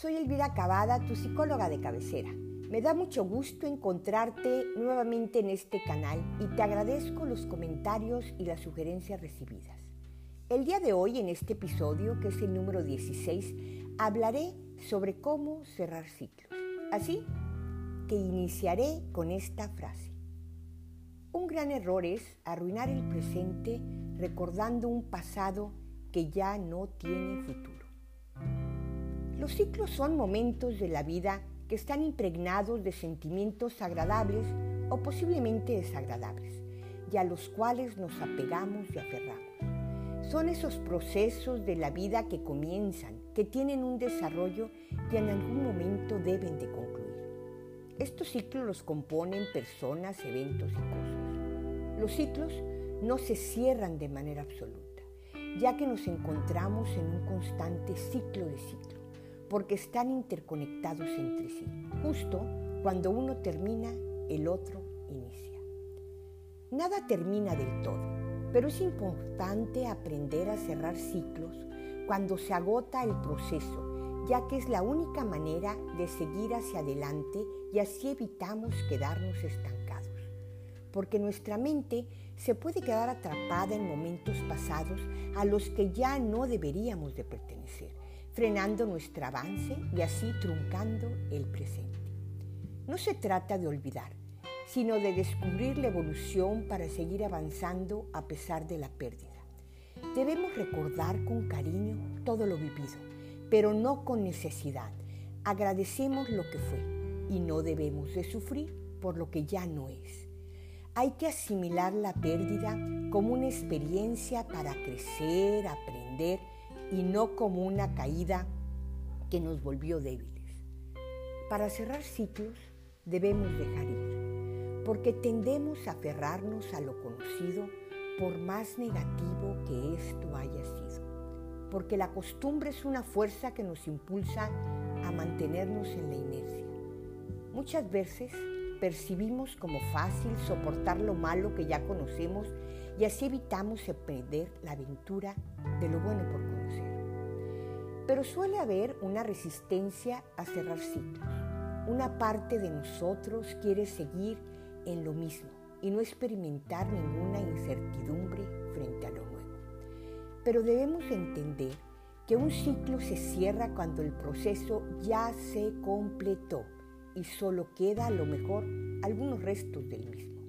soy Elvira Cavada, tu psicóloga de cabecera. Me da mucho gusto encontrarte nuevamente en este canal y te agradezco los comentarios y las sugerencias recibidas. El día de hoy, en este episodio, que es el número 16, hablaré sobre cómo cerrar ciclos. Así que iniciaré con esta frase. Un gran error es arruinar el presente recordando un pasado que ya no tiene futuro. Los ciclos son momentos de la vida que están impregnados de sentimientos agradables o posiblemente desagradables y a los cuales nos apegamos y aferramos. Son esos procesos de la vida que comienzan, que tienen un desarrollo y en algún momento deben de concluir. Estos ciclos los componen personas, eventos y cosas. Los ciclos no se cierran de manera absoluta, ya que nos encontramos en un constante ciclo de ciclo, porque están interconectados entre sí. Justo cuando uno termina, el otro inicia. Nada termina del todo, pero es importante aprender a cerrar ciclos cuando se agota el proceso, ya que es la única manera de seguir hacia adelante y así evitamos quedarnos estancados. Porque nuestra mente se puede quedar atrapada en momentos pasados a los que ya no deberíamos de pertenecer, frenando nuestro avance y así truncando el presente. No se trata de olvidar, sino de descubrir la evolución para seguir avanzando a pesar de la pérdida. Debemos recordar con cariño todo lo vivido, pero no con necesidad. Agradecemos lo que fue y no debemos de sufrir por lo que ya no es. Hay que asimilar la pérdida como una experiencia para crecer, aprender y no como una caída que nos volvió débiles. Para cerrar ciclos debemos dejar ir, porque tendemos a aferrarnos a lo conocido por más negativo que esto haya sido, porque la costumbre es una fuerza que nos impulsa a mantenernos en la inercia. Muchas veces percibimos como fácil soportar lo malo que ya conocemos y así evitamos perder la aventura de lo bueno por conocer. Pero suele haber una resistencia a cerrar ciclos. Una parte de nosotros quiere seguir en lo mismo y no experimentar ninguna incertidumbre frente a lo nuevo. Pero debemos entender que un ciclo se cierra cuando el proceso ya se completó y solo queda a lo mejor algunos restos del mismo.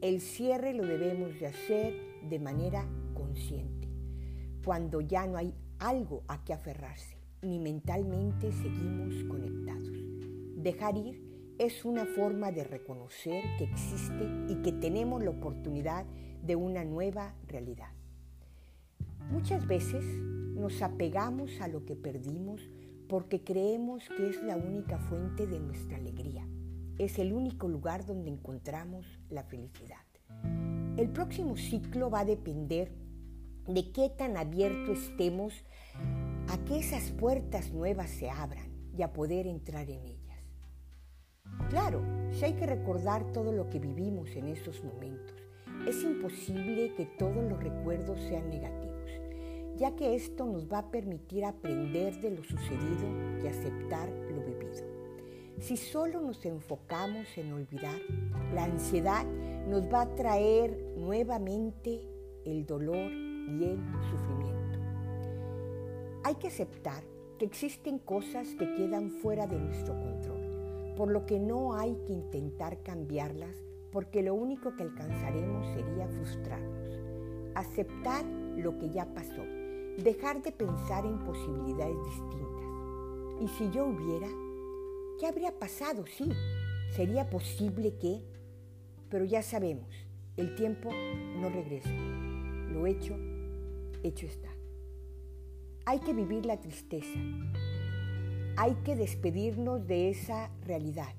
El cierre lo debemos de hacer de manera consciente, cuando ya no hay algo a que aferrarse, ni mentalmente seguimos conectados. Dejar ir es una forma de reconocer que existe y que tenemos la oportunidad de una nueva realidad. Muchas veces nos apegamos a lo que perdimos porque creemos que es la única fuente de nuestra alegría. Es el único lugar donde encontramos la felicidad. El próximo ciclo va a depender de qué tan abierto estemos a que esas puertas nuevas se abran y a poder entrar en ellas. Claro, si hay que recordar todo lo que vivimos en esos momentos, es imposible que todos los recuerdos sean negativos ya que esto nos va a permitir aprender de lo sucedido y aceptar lo vivido. Si solo nos enfocamos en olvidar, la ansiedad nos va a traer nuevamente el dolor y el sufrimiento. Hay que aceptar que existen cosas que quedan fuera de nuestro control, por lo que no hay que intentar cambiarlas porque lo único que alcanzaremos sería frustrarnos. Aceptar lo que ya pasó dejar de pensar en posibilidades distintas. ¿Y si yo hubiera? ¿Qué habría pasado? Sí, sería posible que, pero ya sabemos, el tiempo no regresa. Lo hecho, hecho está. Hay que vivir la tristeza. Hay que despedirnos de esa realidad,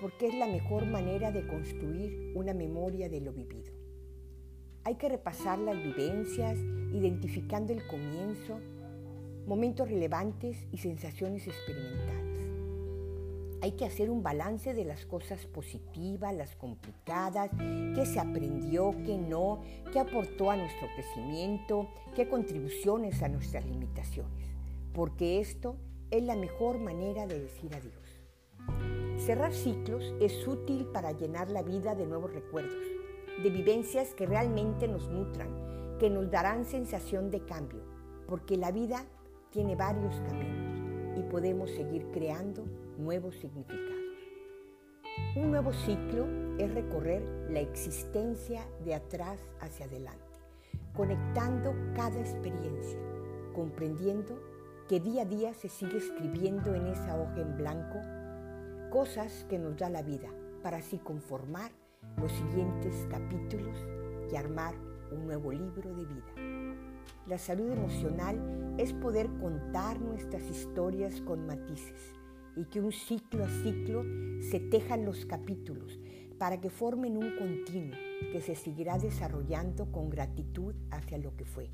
porque es la mejor manera de construir una memoria de lo vivido. Hay que repasar las vivencias, identificando el comienzo, momentos relevantes y sensaciones experimentadas. Hay que hacer un balance de las cosas positivas, las complicadas, qué se aprendió, qué no, qué aportó a nuestro crecimiento, qué contribuciones a nuestras limitaciones. Porque esto es la mejor manera de decir adiós. Cerrar ciclos es útil para llenar la vida de nuevos recuerdos, de vivencias que realmente nos nutran, que nos darán sensación de cambio, porque la vida tiene varios caminos y podemos seguir creando nuevos significados. Un nuevo ciclo es recorrer la existencia de atrás hacia adelante, conectando cada experiencia, comprendiendo que día a día se sigue escribiendo en esa hoja en blanco cosas que nos da la vida para así conformar los siguientes capítulos y armar un nuevo libro de vida. La salud emocional es poder contar nuestras historias con matices y que un ciclo a ciclo se tejan los capítulos para que formen un continuo que se seguirá desarrollando con gratitud hacia lo que fue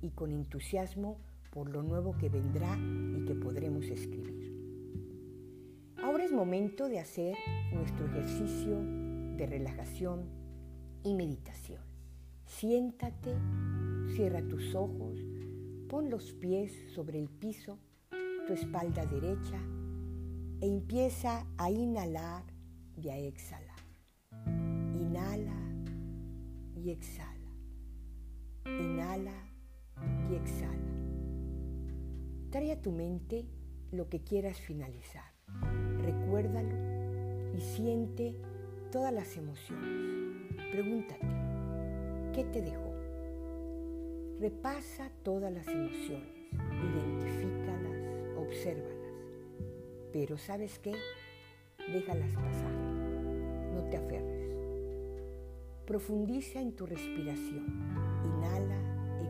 y con entusiasmo por lo nuevo que vendrá y que podremos escribir. Ahora es momento de hacer nuestro ejercicio de relajación y meditación. Siéntate, cierra tus ojos, pon los pies sobre el piso, tu espalda derecha e empieza a inhalar y a exhalar. Inhala y exhala. Inhala y exhala. Trae a tu mente lo que quieras finalizar. Recuérdalo y siente todas las emociones. Pregúntate, ¿qué te dejó? Repasa todas las emociones, identifícalas, obsérvalas. Pero ¿sabes qué? Déjalas pasar, no te aferres. Profundiza en tu respiración, inhala,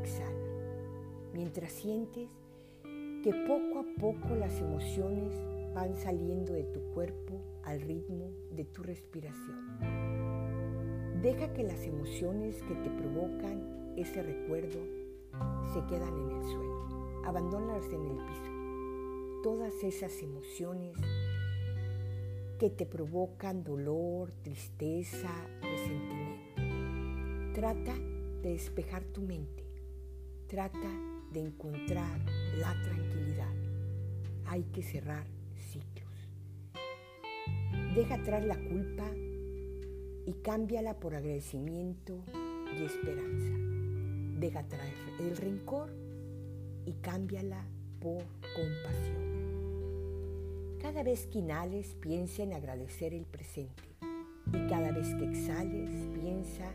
exhala, mientras sientes que poco a poco las emociones van saliendo de tu cuerpo al ritmo de tu respiración. Deja que las emociones que te provocan ese recuerdo se quedan en el suelo. Abandónalas en el piso. Todas esas emociones que te provocan dolor, tristeza, resentimiento. Trata de despejar tu mente. Trata de encontrar la tranquilidad. Hay que cerrar. Deja atrás la culpa y cámbiala por agradecimiento y esperanza. Deja atrás el rencor y cámbiala por compasión. Cada vez que inhales, piensa en agradecer el presente. Y cada vez que exhales, piensa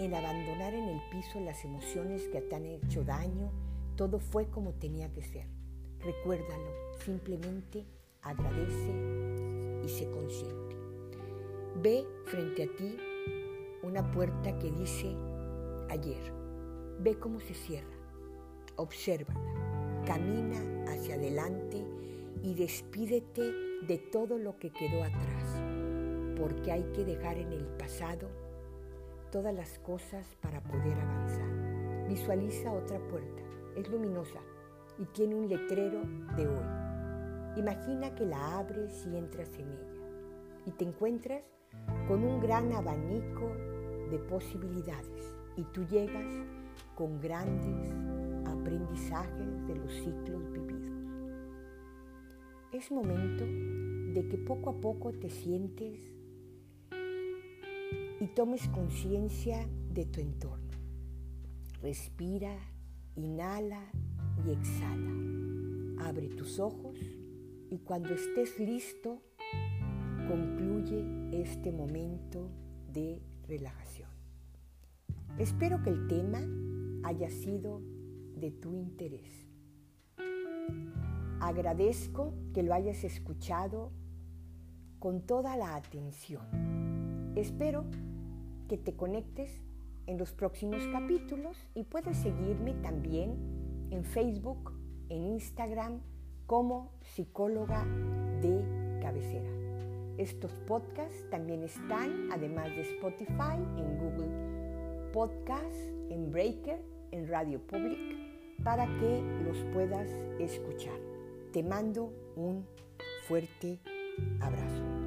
en abandonar en el piso las emociones que te han hecho daño todo fue como tenía que ser. Recuérdalo, simplemente agradece y sé consciente. Ve frente a ti una puerta que dice ayer. Ve cómo se cierra. Obsérvala. Camina hacia adelante y despídete de todo lo que quedó atrás. Porque hay que dejar en el pasado todas las cosas para poder avanzar. Visualiza otra puerta es luminosa y tiene un letrero de hoy. Imagina que la abres y entras en ella y te encuentras con un gran abanico de posibilidades y tú llegas con grandes aprendizajes de los ciclos vividos. Es momento de que poco a poco te sientes y tomes conciencia de tu entorno. Respira Inhala y exhala. Abre tus ojos y cuando estés listo, concluye este momento de relajación. Espero que el tema haya sido de tu interés. Agradezco que lo hayas escuchado con toda la atención. Espero que te conectes en los próximos capítulos y puedes seguirme también en Facebook, en Instagram como psicóloga de cabecera. Estos podcasts también están, además de Spotify, en Google Podcasts, en Breaker, en Radio Public, para que los puedas escuchar. Te mando un fuerte abrazo.